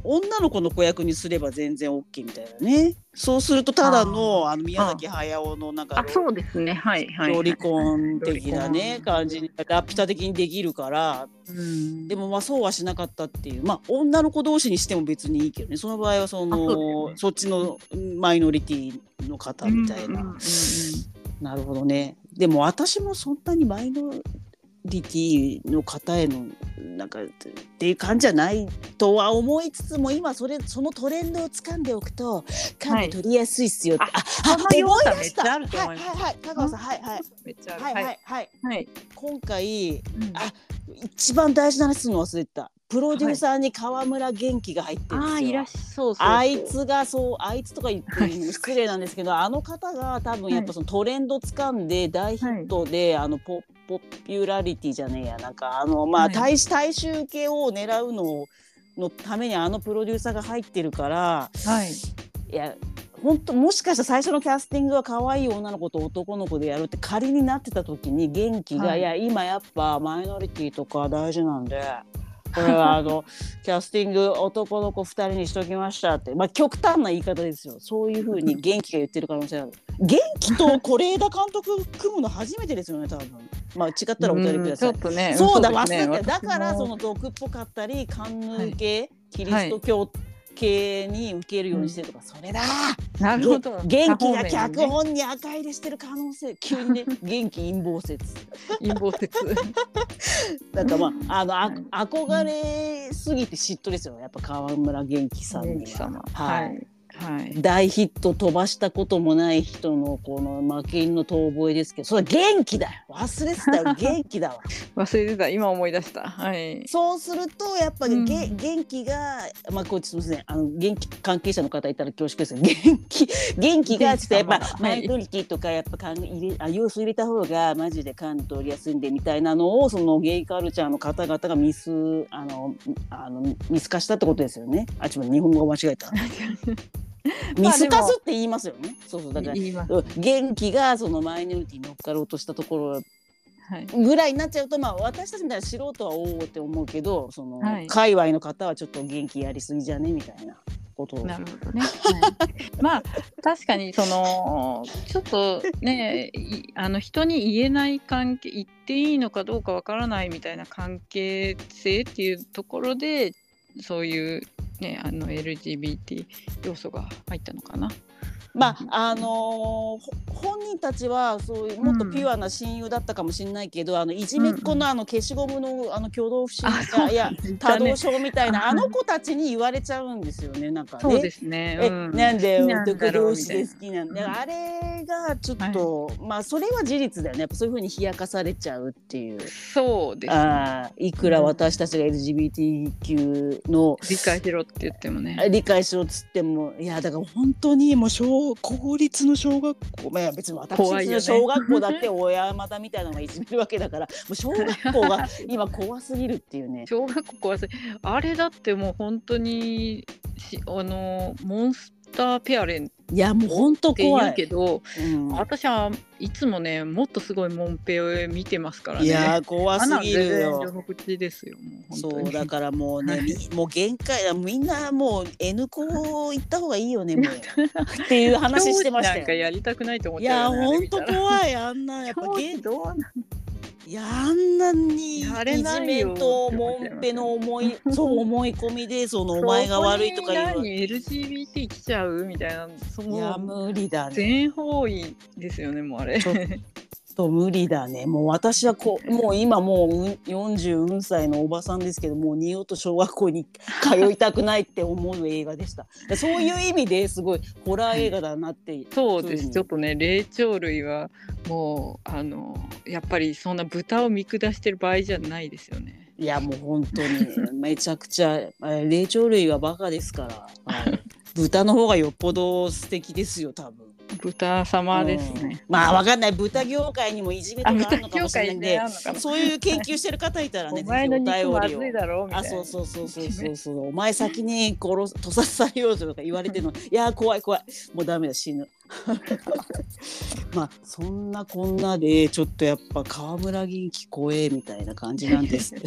Speaker 1: お女の子の子役にすれば全然 OK みたいなね。そうするとただのあの宮崎駿のなんか
Speaker 2: あそうですね。はいはい、
Speaker 1: ロリコン的なね感じにラピュタ的にできるから。
Speaker 2: うん。
Speaker 1: でもまあそうはしなかったっていう。まあ女の子同士にしても別にいいけどね。その場合はその
Speaker 2: ね。
Speaker 1: そっちのマイノリティの方みたいな、なるほどね。でも私もそんなにマイノリティの方へのなんかっていう感じじゃないとは思いつつも今それそのトレンドを掴んでおくと感度取りやすいっすよって、
Speaker 2: はい
Speaker 1: あ
Speaker 2: その要素
Speaker 1: 思い出した。はいはいはい香川さんはいはいはいはい。はい
Speaker 2: はい。
Speaker 1: 今回
Speaker 2: うん。
Speaker 1: あ一番大事な話するの忘れてたプロデューサーに河村元気が入ってるんですよ、
Speaker 2: あーいらっそう
Speaker 1: あいつがそうあいつとか言って失礼なんですけどあの方が多分やっぱそのトレンド掴んで大ヒットで、あのポポピュラリティじゃねえやなんかあのまあ
Speaker 2: はい。
Speaker 1: 大大衆系を狙うののためにあのプロデューサーが入ってるから
Speaker 2: はい。
Speaker 1: いや本当もしかしたら最初のキャスティングは可愛い女の子と男の子でやるって仮になってた時に元気が、
Speaker 2: はい。
Speaker 1: い、や今やっぱマイノリティとか大事なんでこれはあの キャスティング男の子2人にしときましたって。まあ極端な言い方ですよ。そういうふうに元気が言ってる可能性ある。元気と是枝監督組むの初めてですよね多分。まあ違ったらお便りください。
Speaker 2: うんちょっとね
Speaker 1: そうだ忘れてた。だからその毒っぽかったりカンヌ系、キリスト教系に受けるようにしてるとか、それだ
Speaker 2: なるほど
Speaker 1: 元気が脚本に赤入れしてる可能性急にね元気陰謀説
Speaker 2: 陰謀説
Speaker 1: なんかまああのあ、
Speaker 2: はい
Speaker 1: 憧れすぎて嫉妬ですよやっぱ川村元気さんには
Speaker 2: 元気様
Speaker 1: はい
Speaker 2: はいはい。
Speaker 1: 大ヒット飛ばしたこともない人のこの負け犬の遠吠えですけどそれ元気だよ。忘れてたよ。元気だわ。
Speaker 2: 忘れてた。今思い出した。はい。
Speaker 1: そうするとやっぱり、
Speaker 2: うん。
Speaker 1: げ元気がまあこっちすみませんあの元気関係者の方いたら恐縮ですが元気 元気がちょっとやっぱ
Speaker 2: 元気様
Speaker 1: マイノリティとかやっぱかん入れあ要素入れた方がマジで感度取りやすいんでみたいなのをそのゲイカルチャーの方々がミスあのあのミス化したってことですよね。あちょっと日本語が間違えた ミス化すって言いますよね。そうそう。だから元気がそのマイノリティに乗っかろうとしたところ
Speaker 2: はい。
Speaker 1: ぐらいになっちゃうとまあ私たちみたいな素人はおおって思うけどその、
Speaker 2: はい。
Speaker 1: 界隈の方はちょっと元気やりすぎじゃねみたいなことを。
Speaker 2: なるほどね。はい。まあ確かにそのちょっとねいあの人に言えない関係言っていいのかどうかわからないみたいな関係性っていうところでそういうねあの LGBT 要素が入ったのかな。
Speaker 1: まああのーほ本人たちはそういうもっとピュアな親友だったかもしれないけど、あのいじめっ子のあの消しゴムのあの挙動不審
Speaker 2: あそう
Speaker 1: いや多動症みたいな
Speaker 2: あ
Speaker 1: あの子たちに言われちゃうんですよねなんかね。
Speaker 2: そうですね。
Speaker 1: え、
Speaker 2: うん。
Speaker 1: なんで
Speaker 2: 好きなんだ
Speaker 1: 男同士で好きなんだ、
Speaker 2: うん。
Speaker 1: あれがちょっと、まあそれは事実だよね。やっぱそういうふうに冷やかされちゃうっていう。
Speaker 2: そうです、ね。
Speaker 1: あーいくら私たちが LGBTQ の
Speaker 2: 理解しろって言ってもね。
Speaker 1: 理解しろっつってもいやだから本当にもう小公立の小学校まあ別に私
Speaker 2: 怖いよね
Speaker 1: の小学校だって親山田みたいなのがいじめるわけだからもう小学校が今怖すぎるっていうね。
Speaker 2: 小学校怖いあれだってもう本当にしあのモンスタターペアレンっ
Speaker 1: いやもう本当怖い。
Speaker 2: うけど、
Speaker 1: うん
Speaker 2: 私はいつもねもっとすごいモンペを見てますからね。
Speaker 1: いやー怖すぎるよ。
Speaker 2: 序の口ですよもう本当に。
Speaker 1: そうだからもうね、
Speaker 2: は い
Speaker 1: みもう限界だみんなもう N 校行った方がいいよねもう っていう話してました
Speaker 2: 教師なんか
Speaker 1: よ。
Speaker 2: やりたくないと思っ
Speaker 1: いや
Speaker 2: ちゃうよね。
Speaker 1: 本当怖いあんなやっぱ
Speaker 2: どうなん
Speaker 1: いやあんなにいじめとモンペの思いそう思い込みでそのお前が悪いとか言う
Speaker 2: LGBT 来ちゃうみたいなそ
Speaker 1: いや
Speaker 2: の
Speaker 1: 無理だね。
Speaker 2: 全方位ですよねもうあれ。
Speaker 1: と無理だね。もう私はこうもう今もううん40歳のおばさんですけどもう二度と小学校に通いたくないって思う映画でした。そういう意味ですごいホラー映画だなって。
Speaker 2: そうです、
Speaker 1: うん
Speaker 2: ちょっとね霊長類はもうあのやっぱりそんな豚を見下してる場合じゃないですよね。
Speaker 1: いやもう本当にめちゃくちゃえ霊長類はバカですから。はい豚の方がよっぽど素敵ですよ多分。
Speaker 2: 豚様です
Speaker 1: うん。
Speaker 2: ね。
Speaker 1: まあわかんない。豚業界にもいじめと
Speaker 2: あ
Speaker 1: かあるのかもしれないんで。そういう研究してる方いたらね
Speaker 2: お前の肉まずいだろうみたい
Speaker 1: あ
Speaker 2: な。
Speaker 1: そうそうそうそうそうそう。お前先に殺す屠殺されようとか言われてるの。いやー怖い怖い。もうダメだ死ぬ。まあそんなこんなでちょっとやっぱ河村元気怖えみたいな感じなんです。っ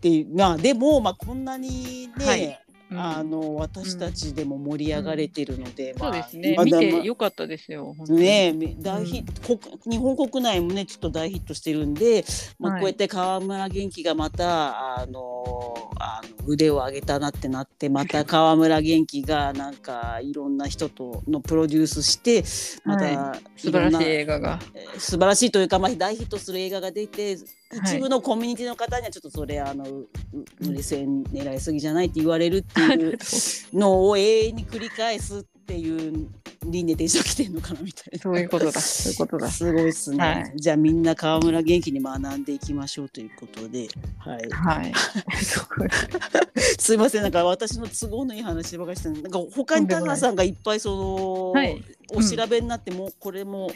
Speaker 1: ていう。まあでもまあこんなにね、
Speaker 2: はい。うん
Speaker 1: あの私たちでも盛り上がれてるので、まあ
Speaker 2: そうですね。
Speaker 1: まだ
Speaker 2: 見て
Speaker 1: ま
Speaker 2: よかったですよ。
Speaker 1: ねえ大ヒット、国日本国内もねちょっと大ヒットしてるんで、まあ、
Speaker 2: はい
Speaker 1: こうやって河村元気がまた、あのあの腕を上げたなってなってまた 河村元気がなんかいろんな人とのプロデュースしてまた、
Speaker 2: は素晴らしい映画が。
Speaker 1: えー素晴らしいというか、まあ、大ヒットする映画が出て
Speaker 2: はい
Speaker 1: 一部のコミュニティの方にはちょっとそれあのう売れ線狙いすぎじゃないって言われるっていうのを永遠に繰り返すっていう輪廻転生きてるのかなみたいな。
Speaker 2: そういうことだ。そういうことだ。
Speaker 1: すごいですね、
Speaker 2: はい
Speaker 1: じゃあみんな河村元気に学んでいきましょうということで、はい、
Speaker 2: はい。
Speaker 1: すいませんなんか私の都合のいい話ばかりしてなんか他に田川さんがいっぱいその、
Speaker 2: はい
Speaker 1: お調べになっても、これも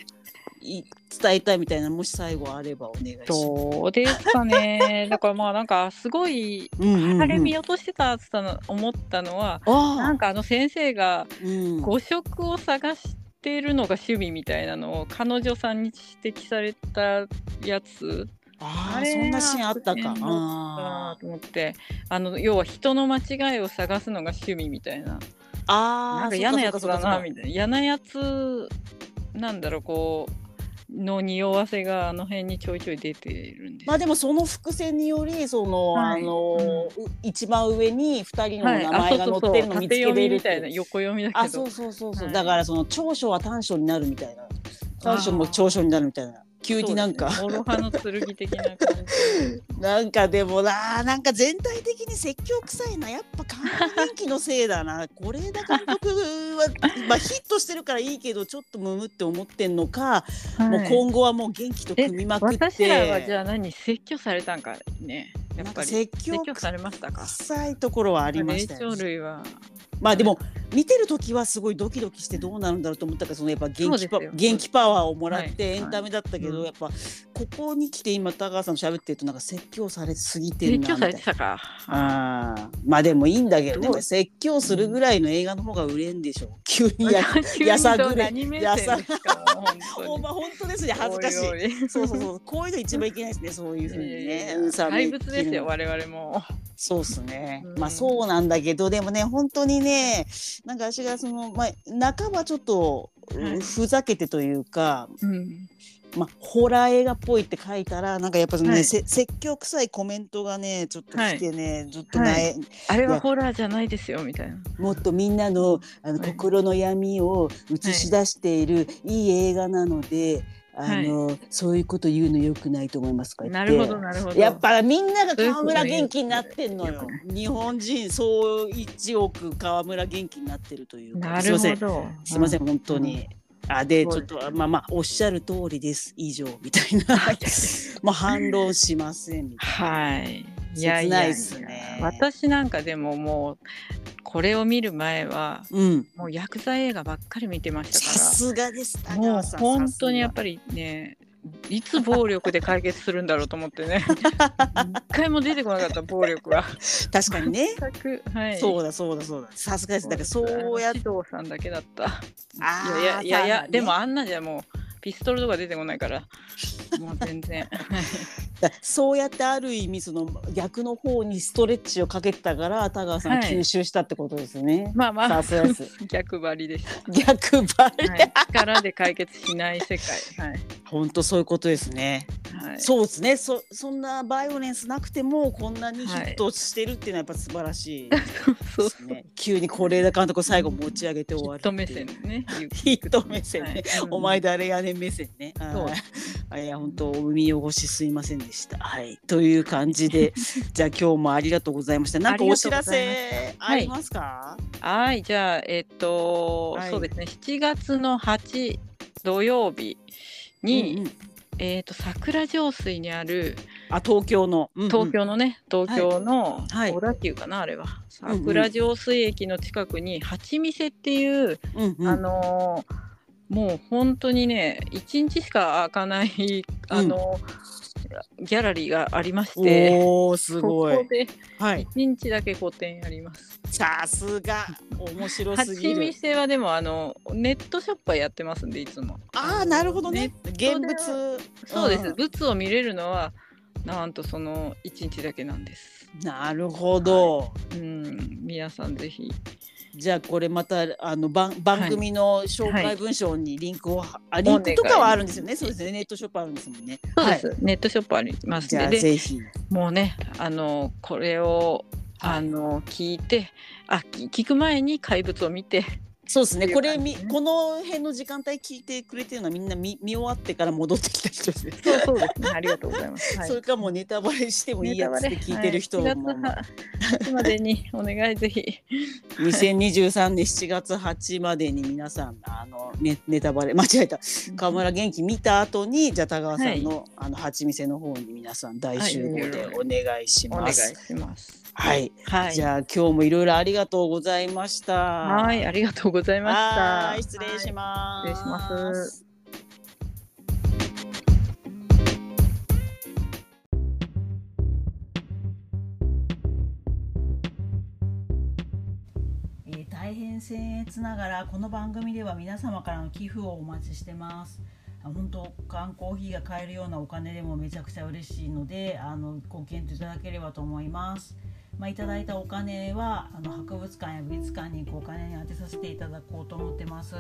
Speaker 1: い伝えたいみたいなもし最後あればお願いします。
Speaker 2: どうですかね。だからまあなんかすごい
Speaker 1: うんうんうん
Speaker 2: あれ見落としてたって言ったの思ったのは、
Speaker 1: あ
Speaker 2: なんかあの先生が
Speaker 1: うん、
Speaker 2: 誤食を探してるのが趣味みたいなのを彼女さんに指摘されたやつ。
Speaker 1: あーそんなシーンあったか。あー
Speaker 2: と思って。あの要は人の間違いを探すのが趣味みたいな。
Speaker 1: あー
Speaker 2: なんか嫌なやつだなみ
Speaker 1: たい
Speaker 2: な。嫌なやつなんだろうこうの匂わせがあの辺にちょいちょい出てるんです。
Speaker 1: まあでもその伏線によりその、
Speaker 2: はい。
Speaker 1: あの、う一番上に二人の
Speaker 2: はい、
Speaker 1: 名前が載ってるの見つけれる
Speaker 2: み
Speaker 1: たい
Speaker 2: な横読みだけど。
Speaker 1: あそうそうそうそう、
Speaker 2: はい
Speaker 1: だからその長所は短所になるみたいな。短所も長所になるみたいな急になんか、
Speaker 2: ね。諸刃の剣的な感じ。
Speaker 1: なんかでもななんか全体的に説教臭いな。やっぱ関連気のせいだな。これだ監督はまあヒットしてるからいいけどちょっとムムって思ってんのか、もう
Speaker 2: はい
Speaker 1: 今後はもう元気と組みまくって。
Speaker 2: 私らはじゃあ何説教されたんかね。やっぱり。
Speaker 1: 説教
Speaker 2: されましたか。
Speaker 1: 臭いところはありましたよ
Speaker 2: 霊長類は
Speaker 1: まあでも見てる時はすごいドキドキしてどうなるんだろうと思ったからそのやっぱ元気パ元気パワーをもらっ
Speaker 2: はい。
Speaker 1: てエンタメだったけど、
Speaker 2: はい
Speaker 1: やっぱここに来て今高橋さんと喋ってるとなんか説教されすぎてる
Speaker 2: 説教
Speaker 1: なみたいな。
Speaker 2: されてたか。
Speaker 1: あー。まあでもいいんだけどね
Speaker 2: どう？
Speaker 1: 説教するぐらいの映画の方が売れんでしょう。急にや やさぐれ
Speaker 2: 何目線ですかもう本当に。
Speaker 1: おま本当ですね恥ずかしい。そうそうそう。こういうの一番いけないですねそういうふうに
Speaker 2: いやい
Speaker 1: ね
Speaker 2: やいや。
Speaker 1: うんさ
Speaker 2: 怪物ですよ
Speaker 1: め
Speaker 2: 我々も。
Speaker 1: そうっすね。
Speaker 2: うん。
Speaker 1: まあそうなんだけどでもね本当にねなんか私がそのまあ半ばちょっと、
Speaker 2: はい。
Speaker 1: ふざけてというか、
Speaker 2: うん。
Speaker 1: まあホラー映画っぽいって書いたらなんかやっぱそのね、
Speaker 2: はい。
Speaker 1: せ説教臭いコメントがねちょっと来てね、ちょっと
Speaker 2: は
Speaker 1: ね、
Speaker 2: あれはホラーじゃないですよみたいな。
Speaker 1: もっとみんなのあの、
Speaker 2: はい。
Speaker 1: 心の闇を映し出している、い、い映画なのであの、そういうこと言うのよくないと思いますか？
Speaker 2: なるほどなるほど。
Speaker 1: やっぱみんなが河村元気になってんのよ。日本人総1億河村元気になってるというか。
Speaker 2: な
Speaker 1: すいません。
Speaker 2: るほど
Speaker 1: すいません、本当に。あでちょっとまあまあおっしゃる通りです。以上みたいな。まあ反論しませんみたい
Speaker 2: はい。いやいや私なんかでももうこれを見る前は
Speaker 1: な。うん。
Speaker 2: もうヤクザ映画ばっかり見てまし
Speaker 1: さ
Speaker 2: たか
Speaker 1: すがです。
Speaker 2: ら。もう本当にやっ
Speaker 1: り。
Speaker 2: ぱりねいつ暴力で解決するんだろうと思ってね。一回も出てこなかった暴力は。
Speaker 1: 確かにね。
Speaker 2: はい。
Speaker 1: そうだそうだそうだ。さすがです。だからそうやっ
Speaker 2: 指導さんだけだった。
Speaker 1: あー
Speaker 2: いやいやいや
Speaker 1: ね。
Speaker 2: でもあんなじゃもうピストルとか出てこないから。もう全然。
Speaker 1: だそうやってある意味その逆の方にストレッチをかけてたから田川さん
Speaker 2: はい。
Speaker 1: 吸収したってことですね、
Speaker 2: まあまあ。
Speaker 1: さすがです。
Speaker 2: 逆張りでし
Speaker 1: 逆張り、
Speaker 2: た、はい、力で解決しない世界。はい、
Speaker 1: 本当そういうことですね、
Speaker 2: はい、
Speaker 1: そうですね。そそんなバイオレンスなくてもこんなにヒットしてるっていうのはやっぱ素晴らしいで
Speaker 2: そう
Speaker 1: すね急に是枝監督最後持ち上げて終わる
Speaker 2: ヒット目線ね。
Speaker 1: ヒット目線ね、お前誰やねん目線ね。
Speaker 2: そう
Speaker 1: はいいや本当海汚しすいませんでした。はい。という感じで じゃあ今日もありがとうございました。なんかお知らせありますか？
Speaker 2: はい。じゃあえっと、
Speaker 1: はい。
Speaker 2: そうですね。7月の8土曜日に、
Speaker 1: うんうん。
Speaker 2: えっと桜上水にある
Speaker 1: あ東京の、うんうん。
Speaker 2: 東京のね、東京の
Speaker 1: はい。
Speaker 2: 小田急かな、あれは。桜上水駅の近くに八店っていう、
Speaker 1: うんうん。
Speaker 2: あのーもう本当にね一日しか開かないあのーギャラリーがありまして
Speaker 1: おおす
Speaker 2: そ
Speaker 1: ごい
Speaker 2: こ。で
Speaker 1: はい
Speaker 2: 一日だけ個展やります。
Speaker 1: さすが面白す
Speaker 2: 八
Speaker 1: ぎる。
Speaker 2: 店はでもあのネットショップはやってますんでいつも。
Speaker 1: ああなるほどね。
Speaker 2: ネ
Speaker 1: 現物
Speaker 2: そうです、
Speaker 1: ん
Speaker 2: 物を見れるのはなんとその一日だけなんです。
Speaker 1: なるほど。
Speaker 2: うん皆さんぜひ
Speaker 1: じゃあこれまたあの番番組の紹介文章にリンクを、あリンクとかはあるんですよね。そうですね。ネットショップあるんですもんね。
Speaker 2: そうです、ネットショップあります
Speaker 1: じゃあ
Speaker 2: んでで
Speaker 1: ぜひ。
Speaker 2: もうねあのこれを
Speaker 1: はい
Speaker 2: あの聞いてあき聞く前に怪物を見て
Speaker 1: そうですね。これみこの辺の時間帯聞いてくれてるのはみんな見見終わってから戻ってきた人ですね。
Speaker 2: そうそうですねありがとうございます。はい
Speaker 1: それかもうネタバレしてもいいやつって聞いてる人
Speaker 2: はい
Speaker 1: も、
Speaker 2: 7月までにお願いぜひ。
Speaker 1: 2023年7月8までに皆さんあのネネタバレ間違えた河村元気見た後にじゃあ田川さんの、あの八店の方に皆さん大集合でお願いし
Speaker 2: お願い
Speaker 1: ます。
Speaker 2: します。
Speaker 1: はい、
Speaker 2: はい。
Speaker 1: じゃあ今日もいろいろありがとうございました。
Speaker 2: はい、ありがとうございました。
Speaker 1: はい失礼します。
Speaker 2: はい失礼します。
Speaker 1: えー大変僭越ながらこの番組では皆様からの寄付をお待ちしてますあ本当缶コーヒーが買えるようなお金でもめちゃくちゃ嬉しいのであのご検討いただければと思いますまあ、いただいたお金はあの博物館や美術館に行くお金に充てさせていただこうと思ってます。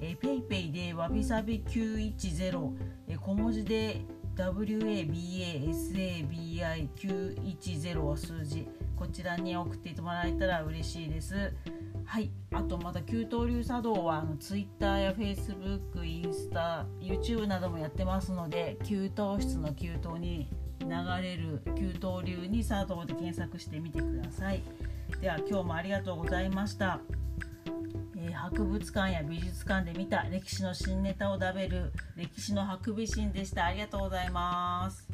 Speaker 1: えー、ペイペイでわびさび910、えー小文字で WABASABI910 は数字こちらに送ってもらえたら嬉しいです。はい、あとまた給湯流茶道はあの Twitter や Facebook、インスタ、YouTube などもやってますので給湯室の給湯に流れる給湯流に佐藤で検索してみてください。では今日もありがとうございました。えー博物館や美術館で見た歴史の新ネタを食べる歴史のハクビシンでした。ありがとうございます。